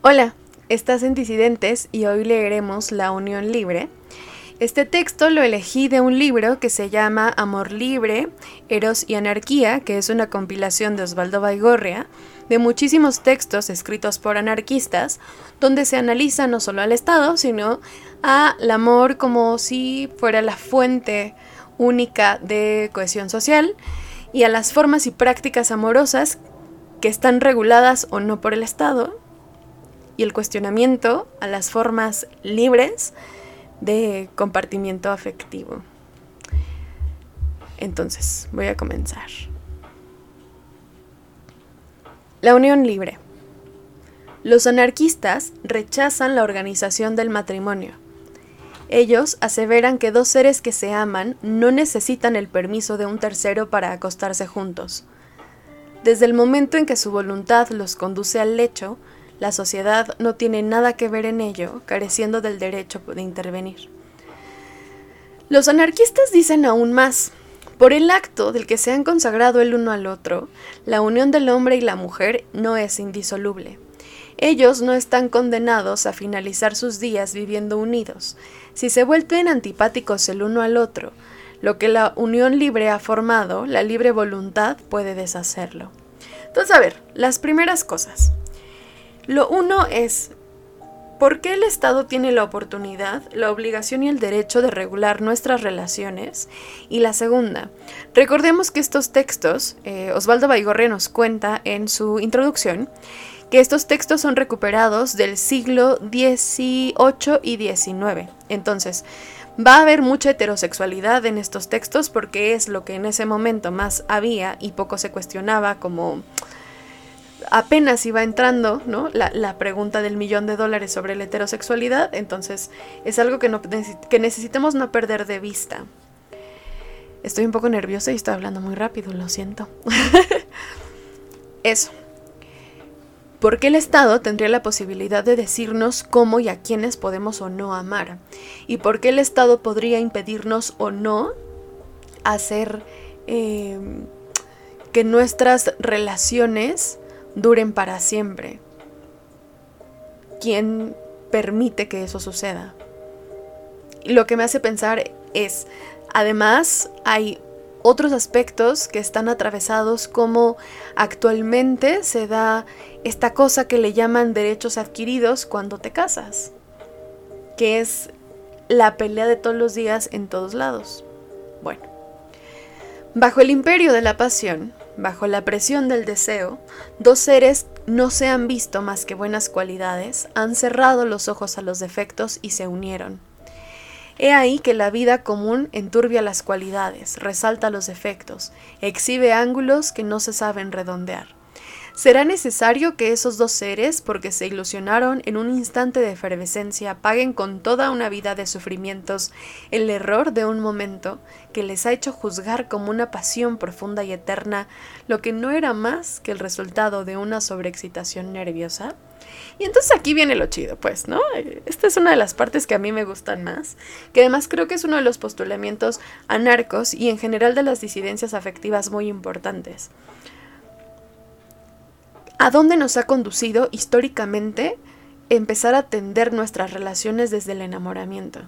Hola, estás en Disidentes y hoy leeremos La Unión Libre. Este texto lo elegí de un libro que se llama Amor Libre, Eros y Anarquía, que es una compilación de Osvaldo Baigorria, de muchísimos textos escritos por anarquistas, donde se analiza no solo al Estado, sino al amor como si fuera la fuente única de cohesión social y a las formas y prácticas amorosas que están reguladas o no por el Estado y el cuestionamiento a las formas libres de compartimiento afectivo. Entonces, voy a comenzar. La unión libre. Los anarquistas rechazan la organización del matrimonio. Ellos aseveran que dos seres que se aman no necesitan el permiso de un tercero para acostarse juntos. Desde el momento en que su voluntad los conduce al lecho, la sociedad no tiene nada que ver en ello, careciendo del derecho de intervenir. Los anarquistas dicen aún más. Por el acto del que se han consagrado el uno al otro, la unión del hombre y la mujer no es indisoluble. Ellos no están condenados a finalizar sus días viviendo unidos. Si se vuelven antipáticos el uno al otro, lo que la unión libre ha formado, la libre voluntad puede deshacerlo. Entonces, a ver, las primeras cosas. Lo uno es, ¿por qué el Estado tiene la oportunidad, la obligación y el derecho de regular nuestras relaciones? Y la segunda, recordemos que estos textos, eh, Osvaldo Baigorre nos cuenta en su introducción, que estos textos son recuperados del siglo XVIII y XIX. Entonces, va a haber mucha heterosexualidad en estos textos porque es lo que en ese momento más había y poco se cuestionaba como apenas iba entrando, ¿no? La, pregunta del millón de dólares sobre la heterosexualidad, entonces es algo que, que necesitamos no perder de vista. Estoy un poco nerviosa y estoy hablando muy rápido, lo siento. Eso. ¿Por qué el Estado tendría la posibilidad de decirnos cómo y a quiénes podemos o no amar? ¿Y por qué el Estado podría impedirnos o no hacer eh, que nuestras relaciones duren para siempre. ¿Quién permite que eso suceda? Lo que me hace pensar es, además, hay otros aspectos que están atravesados como actualmente se da esta cosa que le llaman derechos adquiridos cuando te casas, que es la pelea de todos los días en todos lados. Bueno, bajo el imperio de la pasión, Bajo la presión del deseo, dos seres no se han visto más que buenas cualidades, han cerrado los ojos a los defectos y se unieron. He ahí que la vida común enturbia las cualidades, resalta los defectos, exhibe ángulos que no se saben redondear. Será necesario que esos dos seres, porque se ilusionaron en un instante de efervescencia, paguen con toda una vida de sufrimientos el error de un momento que les ha hecho juzgar como una pasión profunda y eterna lo que no era más que el resultado de una sobreexcitación nerviosa. Y entonces aquí viene lo chido, pues, ¿no? Esta es una de las partes que a mí me gustan más, que además creo que es uno de los postulamientos anarcos y en general de las disidencias afectivas muy importantes a dónde nos ha conducido históricamente empezar a atender nuestras relaciones desde el enamoramiento.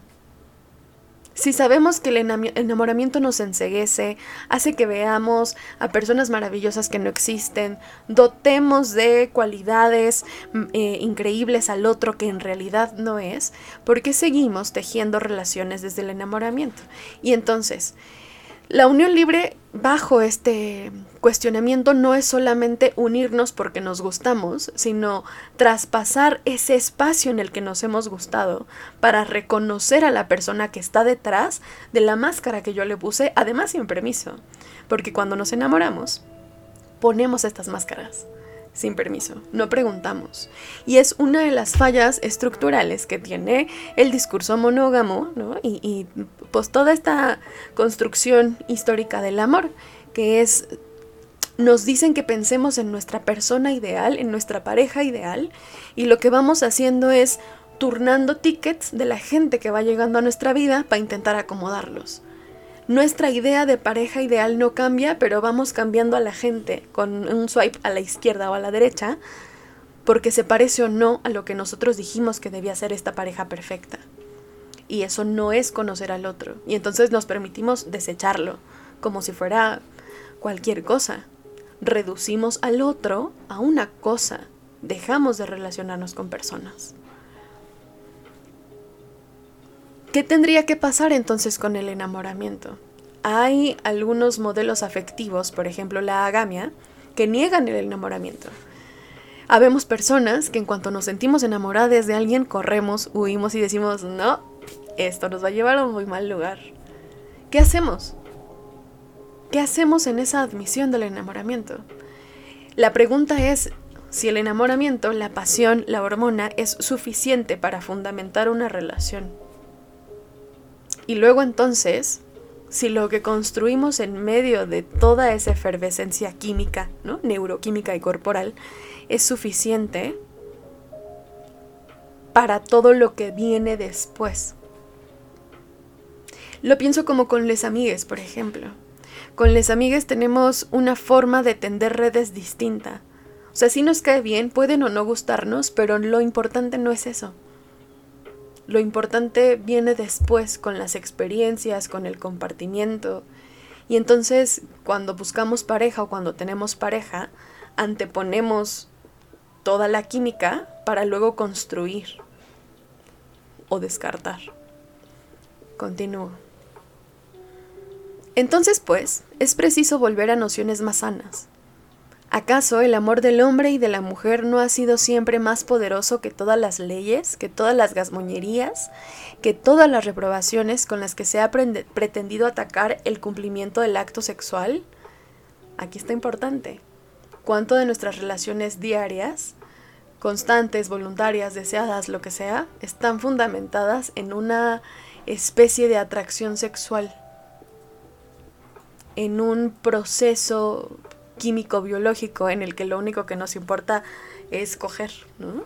Si sabemos que el enamoramiento nos enseguece, hace que veamos a personas maravillosas que no existen, dotemos de cualidades mm, eh, increíbles al otro que en realidad no es, ¿por qué seguimos tejiendo relaciones desde el enamoramiento? Y entonces, la unión libre bajo este cuestionamiento no es solamente unirnos porque nos gustamos, sino traspasar ese espacio en el que nos hemos gustado para reconocer a la persona que está detrás de la máscara que yo le puse, además sin permiso. Porque cuando nos enamoramos, ponemos estas máscaras sin permiso, no preguntamos. Y es una de las fallas estructurales que tiene el discurso monógamo, ¿no? Y, pues toda esta construcción histórica del amor, que es, nos dicen que pensemos en nuestra persona ideal, en nuestra pareja ideal, y lo que vamos haciendo es turnando tickets de la gente que va llegando a nuestra vida para intentar acomodarlos. Nuestra idea de pareja ideal no cambia, pero vamos cambiando a la gente con un swipe a la izquierda o a la derecha, porque se parece o no a lo que nosotros dijimos que debía ser esta pareja perfecta. Y eso no es conocer al otro. Y entonces nos permitimos desecharlo, como si fuera cualquier cosa. Reducimos al otro a una cosa. Dejamos de relacionarnos con personas. ¿Qué tendría que pasar entonces con el enamoramiento? Hay algunos modelos afectivos, por ejemplo la agamia, que niegan el enamoramiento. Habemos personas que en cuanto nos sentimos enamoradas de alguien, corremos, huimos y decimos, no, esto nos va a llevar a un muy mal lugar. ¿Qué hacemos? ¿Qué hacemos en esa admisión del enamoramiento? La pregunta es si el enamoramiento, la pasión, la hormona es suficiente para fundamentar una relación. Y luego entonces, si lo que construimos en medio de toda esa efervescencia química, ¿no? neuroquímica y corporal, es suficiente para todo lo que viene después. Lo pienso como con les amigues, por ejemplo. Con les amigues tenemos una forma de tender redes distinta. O sea, si nos cae bien, pueden o no gustarnos, pero lo importante no es eso. Lo importante viene después con las experiencias, con el compartimiento. Y entonces cuando buscamos pareja o cuando tenemos pareja, anteponemos toda la química para luego construir o descartar. Continúo. Entonces, pues, es preciso volver a nociones más sanas, ¿Acaso el amor del hombre y de la mujer no ha sido siempre más poderoso que todas las leyes, que todas las gasmoñerías, que todas las reprobaciones con las que se ha pretendido atacar el cumplimiento del acto sexual? Aquí está importante. ¿Cuánto de nuestras relaciones diarias, constantes, voluntarias, deseadas, lo que sea, están fundamentadas en una especie de atracción sexual? En un proceso químico-biológico en el que lo único que nos importa es coger, ¿no?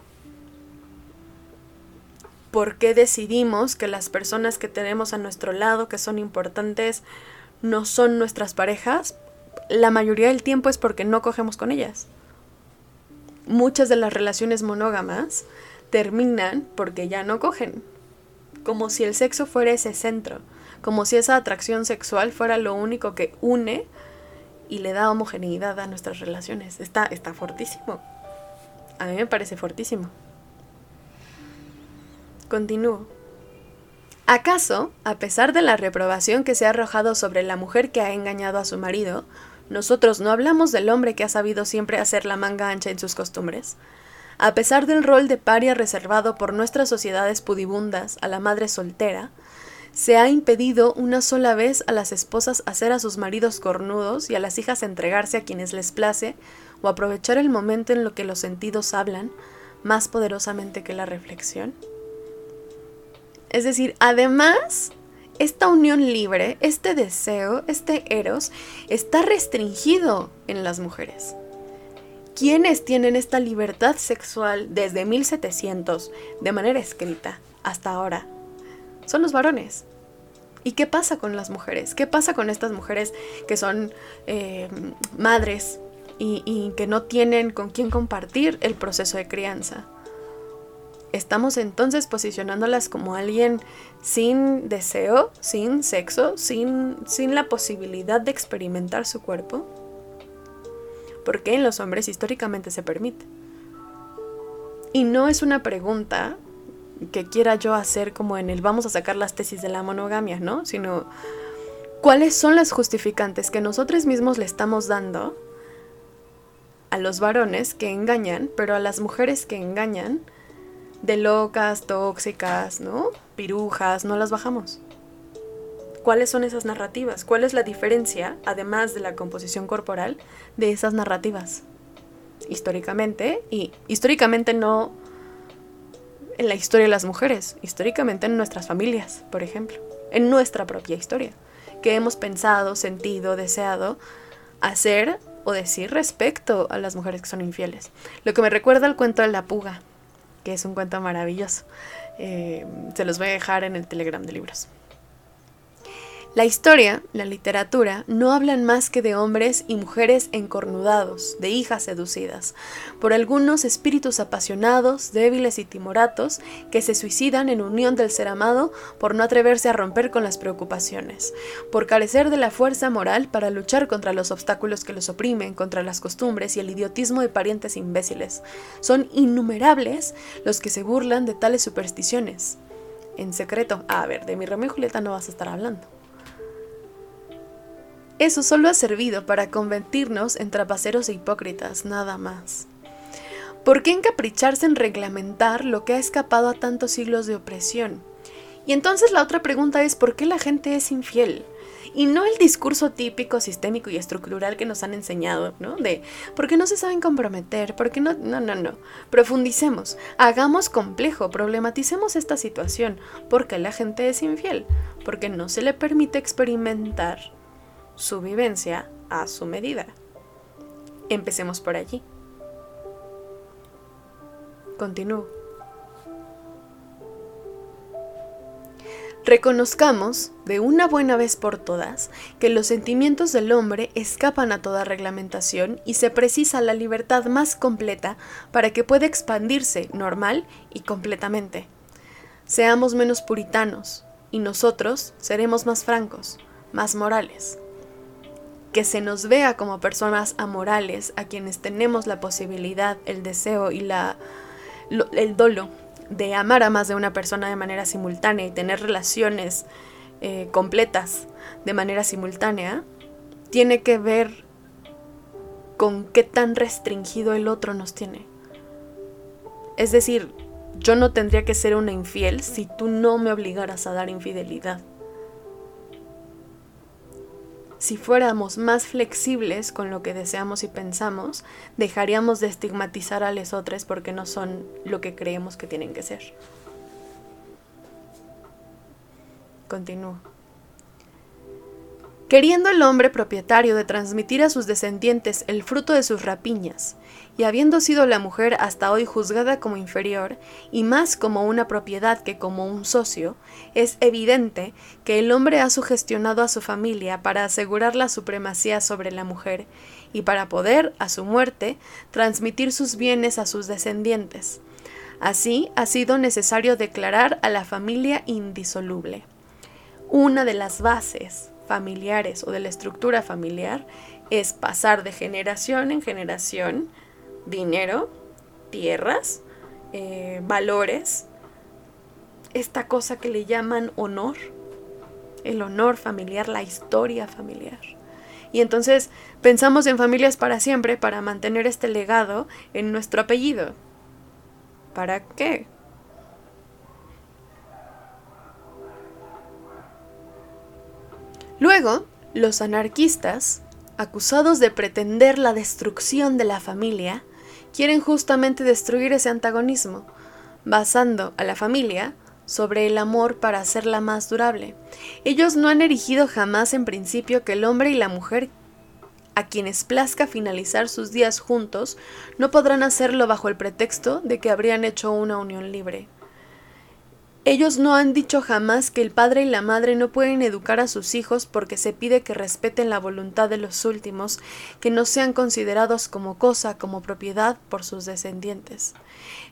¿Por qué decidimos que las personas que tenemos a nuestro lado, que son importantes, no son nuestras parejas? La mayoría del tiempo es porque no cogemos con ellas. Muchas de las relaciones monógamas terminan porque ya no cogen, como si el sexo fuera ese centro, como si esa atracción sexual fuera lo único que une y le da homogeneidad a nuestras relaciones. Está, está fortísimo. A mí me parece fortísimo. Continúo. ¿Acaso, a pesar de la reprobación que se ha arrojado sobre la mujer que ha engañado a su marido, nosotros no hablamos del hombre que ha sabido siempre hacer la manga ancha en sus costumbres? A pesar del rol de paria reservado por nuestras sociedades pudibundas a la madre soltera, se ha impedido una sola vez a las esposas hacer a sus maridos cornudos y a las hijas entregarse a quienes les place o aprovechar el momento en lo que los sentidos hablan más poderosamente que la reflexión. Es decir, además, esta unión libre, este deseo, este eros, está restringido en las mujeres. ¿Quiénes tienen esta libertad sexual desde 1700 de manera escrita hasta ahora? son los varones. ¿Y qué pasa con las mujeres? ¿Qué pasa con estas mujeres que son eh, madres y, y que no tienen con quién compartir el proceso de crianza? Estamos entonces posicionándolas como alguien sin deseo, sin sexo, sin, sin la posibilidad de experimentar su cuerpo. Porque en los hombres históricamente se permite. Y no es una pregunta que quiera yo hacer como en el vamos a sacar las tesis de la monogamia, ¿no? Sino cuáles son las justificantes que nosotros mismos le estamos dando a los varones que engañan, pero a las mujeres que engañan, de locas, tóxicas, ¿no? Pirujas, no las bajamos. ¿Cuáles son esas narrativas? ¿Cuál es la diferencia, además de la composición corporal, de esas narrativas? Históricamente, y históricamente no en la historia de las mujeres, históricamente en nuestras familias, por ejemplo, en nuestra propia historia, que hemos pensado, sentido, deseado hacer o decir respecto a las mujeres que son infieles. Lo que me recuerda al cuento de la puga, que es un cuento maravilloso. Eh, se los voy a dejar en el Telegram de libros. La historia, la literatura, no hablan más que de hombres y mujeres encornudados, de hijas seducidas, por algunos espíritus apasionados, débiles y timoratos, que se suicidan en unión del ser amado por no atreverse a romper con las preocupaciones, por carecer de la fuerza moral para luchar contra los obstáculos que los oprimen, contra las costumbres y el idiotismo de parientes imbéciles. Son innumerables los que se burlan de tales supersticiones. En secreto, a ver, de mi Romeo y Julieta no vas a estar hablando. Eso solo ha servido para convertirnos en trapaceros e hipócritas, nada más. ¿Por qué encapricharse en reglamentar lo que ha escapado a tantos siglos de opresión? Y entonces la otra pregunta es ¿por qué la gente es infiel? Y no el discurso típico, sistémico y estructural que nos han enseñado, ¿no? De ¿por qué no se saben comprometer? ¿Por qué no? No, no, no. Profundicemos, hagamos complejo, problematicemos esta situación. ¿Por qué la gente es infiel? Porque no se le permite experimentar su vivencia a su medida. Empecemos por allí. Continúo. Reconozcamos, de una buena vez por todas, que los sentimientos del hombre escapan a toda reglamentación y se precisa la libertad más completa para que pueda expandirse normal y completamente. Seamos menos puritanos, y nosotros seremos más francos, más morales que se nos vea como personas amorales a quienes tenemos la posibilidad, el deseo y la, el dolo de amar a más de una persona de manera simultánea y tener relaciones eh, completas de manera simultánea, tiene que ver con qué tan restringido el otro nos tiene. Es decir, yo no tendría que ser una infiel si tú no me obligaras a dar infidelidad si fuéramos más flexibles con lo que deseamos y pensamos, dejaríamos de estigmatizar a los otros porque no son lo que creemos que tienen que ser. Continúo. Queriendo el hombre propietario de transmitir a sus descendientes el fruto de sus rapiñas, y habiendo sido la mujer hasta hoy juzgada como inferior, y más como una propiedad que como un socio, es evidente que el hombre ha sugestionado a su familia para asegurar la supremacía sobre la mujer, y para poder, a su muerte, transmitir sus bienes a sus descendientes. Así ha sido necesario declarar a la familia indisoluble. Una de las bases familiares o de la estructura familiar es pasar de generación en generación dinero, tierras, eh, valores, esta cosa que le llaman honor, el honor familiar, la historia familiar. Y entonces pensamos en familias para siempre para mantener este legado en nuestro apellido. ¿Para qué? Luego, los anarquistas, acusados de pretender la destrucción de la familia, quieren justamente destruir ese antagonismo, basando a la familia sobre el amor para hacerla más durable. Ellos no han erigido jamás en principio que el hombre y la mujer a quienes plazca finalizar sus días juntos no podrán hacerlo bajo el pretexto de que habrían hecho una unión libre. Ellos no han dicho jamás que el padre y la madre no pueden educar a sus hijos porque se pide que respeten la voluntad de los últimos, que no sean considerados como cosa, como propiedad por sus descendientes.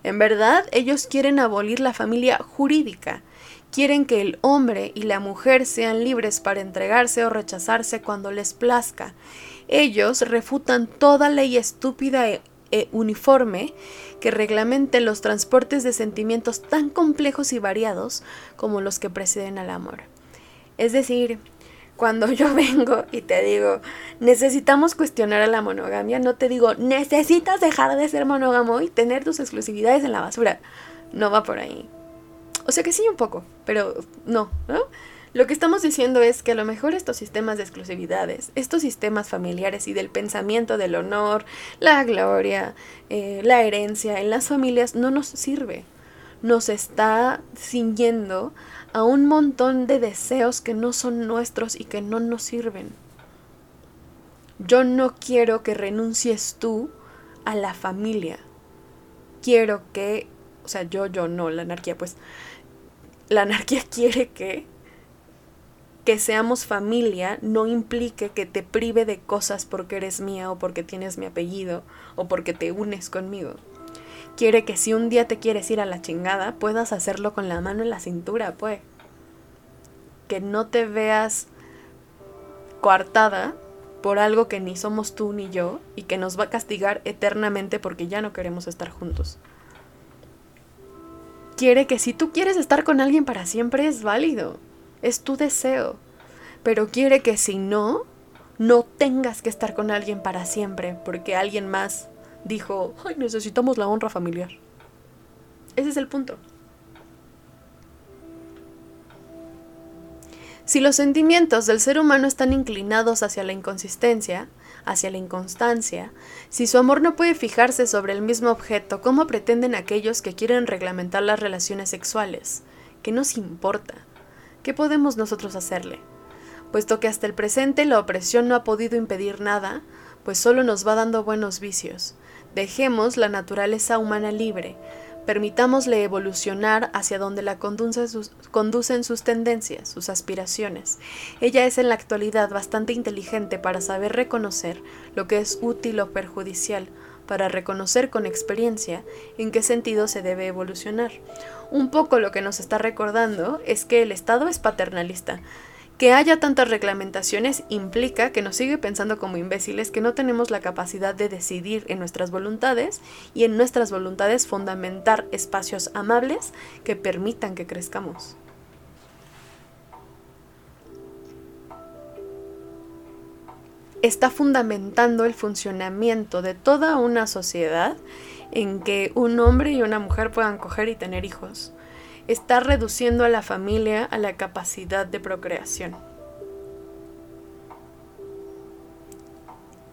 En verdad, ellos quieren abolir la familia jurídica, quieren que el hombre y la mujer sean libres para entregarse o rechazarse cuando les plazca. Ellos refutan toda ley estúpida e e uniforme que reglamente los transportes de sentimientos tan complejos y variados como los que preceden al amor. Es decir, cuando yo vengo y te digo, necesitamos cuestionar a la monogamia, no te digo, necesitas dejar de ser monógamo y tener tus exclusividades en la basura. No va por ahí. O sea que sí un poco, pero no, ¿no? Lo que estamos diciendo es que a lo mejor estos sistemas de exclusividades, estos sistemas familiares y del pensamiento del honor, la gloria, eh, la herencia en las familias no nos sirve. Nos está ciñendo a un montón de deseos que no son nuestros y que no nos sirven. Yo no quiero que renuncies tú a la familia. Quiero que, o sea, yo, yo no, la anarquía, pues, la anarquía quiere que que seamos familia no implique que te prive de cosas porque eres mía o porque tienes mi apellido o porque te unes conmigo. Quiere que si un día te quieres ir a la chingada, puedas hacerlo con la mano en la cintura, pues. Que no te veas coartada por algo que ni somos tú ni yo y que nos va a castigar eternamente porque ya no queremos estar juntos. Quiere que si tú quieres estar con alguien para siempre es válido, es tu deseo, pero quiere que si no, no tengas que estar con alguien para siempre porque alguien más dijo, ay, necesitamos la honra familiar. Ese es el punto. Si los sentimientos del ser humano están inclinados hacia la inconsistencia, hacia la inconstancia, si su amor no puede fijarse sobre el mismo objeto, ¿cómo pretenden aquellos que quieren reglamentar las relaciones sexuales? ¿Qué nos importa? ¿Qué podemos nosotros hacerle? Puesto que hasta el presente la opresión no ha podido impedir nada, pues solo nos va dando buenos vicios. Dejemos la naturaleza humana libre, Permitámosle evolucionar hacia donde la conducen sus tendencias, sus aspiraciones. Ella es en la actualidad bastante inteligente para saber reconocer lo que es útil o perjudicial, para reconocer con experiencia en qué sentido se debe evolucionar. Un poco lo que nos está recordando es que el Estado es paternalista, que haya tantas reglamentaciones implica que nos sigue pensando como imbéciles que no tenemos la capacidad de decidir en nuestras voluntades y en nuestras voluntades fundamentar espacios amables que permitan que crezcamos. Está fundamentando el funcionamiento de toda una sociedad en que un hombre y una mujer puedan coger y tener hijos está reduciendo a la familia a la capacidad de procreación.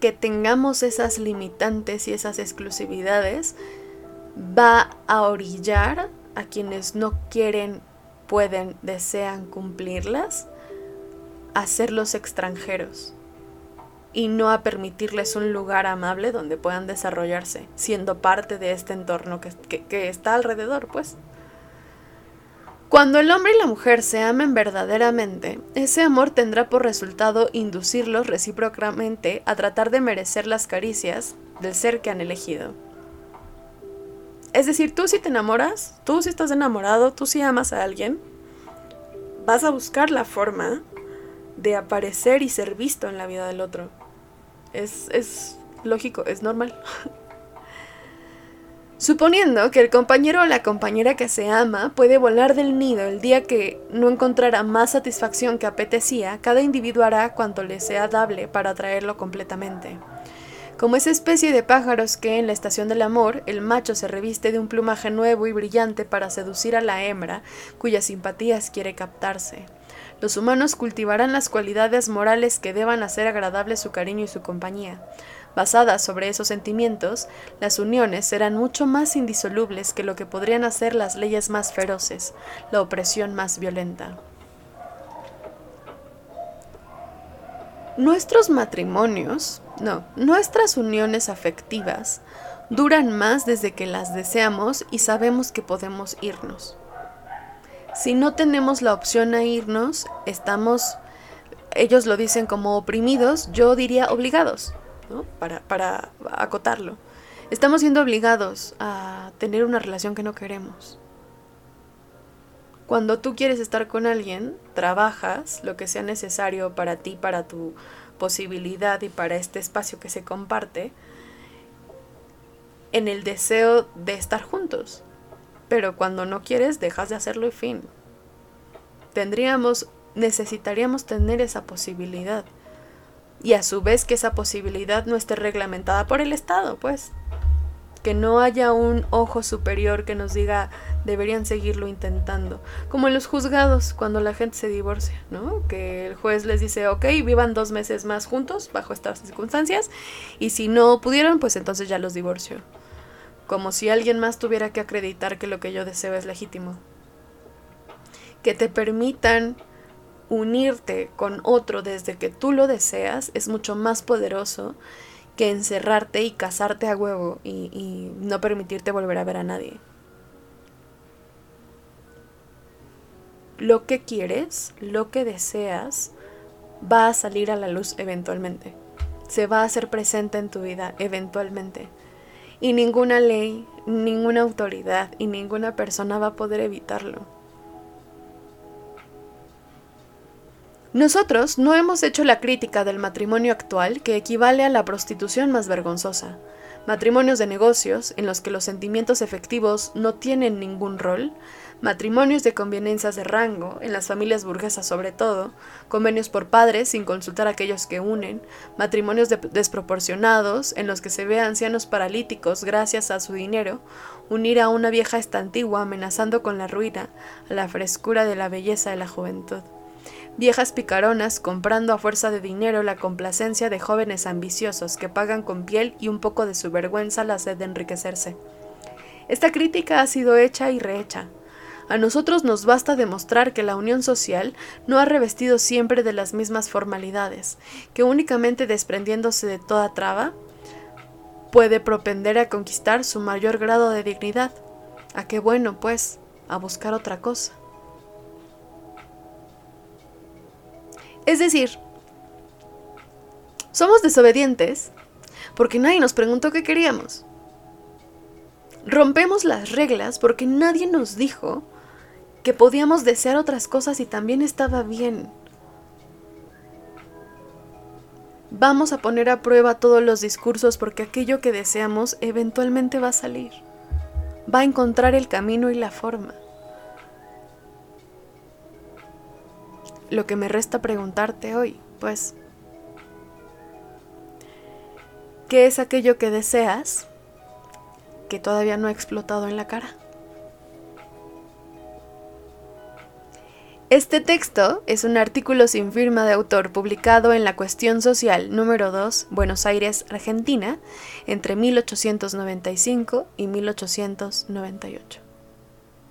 Que tengamos esas limitantes y esas exclusividades va a orillar a quienes no quieren, pueden, desean cumplirlas a ser los extranjeros y no a permitirles un lugar amable donde puedan desarrollarse, siendo parte de este entorno que, que está alrededor, pues. Cuando el hombre y la mujer se amen verdaderamente, ese amor tendrá por resultado inducirlos recíprocamente a tratar de merecer las caricias del ser que han elegido. Es decir, tú si te enamoras, tú si estás enamorado, tú si amas a alguien, vas a buscar la forma de aparecer y ser visto en la vida del otro. Es, lógico, es normal. Suponiendo que el compañero o la compañera que se ama puede volar del nido el día que no encontrara más satisfacción que apetecía, cada individuo hará cuanto le sea dable para atraerlo completamente. Como esa especie de pájaros que en la estación del amor el macho se reviste de un plumaje nuevo y brillante para seducir a la hembra cuyas simpatías quiere captarse. Los humanos cultivarán las cualidades morales que deban hacer agradable su cariño y su compañía. Basadas sobre esos sentimientos, las uniones serán mucho más indisolubles que lo que podrían hacer las leyes más feroces, la opresión más violenta. Nuestros matrimonios, no, nuestras uniones afectivas, duran más desde que las deseamos y sabemos que podemos irnos. Si no tenemos la opción a irnos, estamos, ellos lo dicen como oprimidos, yo diría obligados para, para acotarlo. Estamos siendo obligados a tener una relación que no queremos. Cuando tú quieres estar con alguien, trabajas lo que sea necesario para ti, para tu posibilidad y para este espacio que se comparte, en el deseo de estar juntos. Pero cuando no quieres, dejas de hacerlo y fin. Tendríamos, necesitaríamos tener esa posibilidad y a su vez que esa posibilidad no esté reglamentada por el Estado, pues. Que no haya un ojo superior que nos diga deberían seguirlo intentando. Como en los juzgados, cuando la gente se divorcia, ¿no? Que el juez les dice, ok, vivan dos meses más juntos bajo estas circunstancias y si no pudieron, pues entonces ya los divorcio. Como si alguien más tuviera que acreditar que lo que yo deseo es legítimo. Que te permitan unirte con otro desde que tú lo deseas es mucho más poderoso que encerrarte y casarte a huevo y, no permitirte volver a ver a nadie. lo que quieres, lo que deseas, va a salir a la luz eventualmente. Se va a hacer presente en tu vida eventualmente. Y ninguna ley, ninguna autoridad y ninguna persona va a poder evitarlo. Nosotros no hemos hecho la crítica del matrimonio actual que equivale a la prostitución más vergonzosa. Matrimonios de negocios, en los que los sentimientos efectivos no tienen ningún rol, matrimonios de conveniencias de rango, en las familias burguesas sobre todo, convenios por padres sin consultar a aquellos que unen, matrimonios desproporcionados, en los que se ve a ancianos paralíticos gracias a su dinero, unir a una vieja estantigua amenazando con la ruina, a la frescura de la belleza de la juventud viejas picaronas comprando a fuerza de dinero la complacencia de jóvenes ambiciosos que pagan con piel y un poco de su vergüenza la sed de enriquecerse. Esta crítica ha sido hecha y rehecha. A nosotros nos basta demostrar que la unión social no ha revestido siempre de las mismas formalidades, que únicamente desprendiéndose de toda traba, puede propender a conquistar su mayor grado de dignidad. A qué bueno, pues, a buscar otra cosa. Es decir, somos desobedientes porque nadie nos preguntó qué queríamos. Rompemos las reglas porque nadie nos dijo que podíamos desear otras cosas y también estaba bien. Vamos a poner a prueba todos los discursos porque aquello que deseamos eventualmente va a salir. Va a encontrar el camino y la forma. Lo que me resta preguntarte hoy, pues, ¿qué es aquello que deseas que todavía no ha explotado en la cara? Este texto es un artículo sin firma de autor publicado en La Cuestión Social número 2, Buenos Aires, Argentina, entre 1895 y 1898.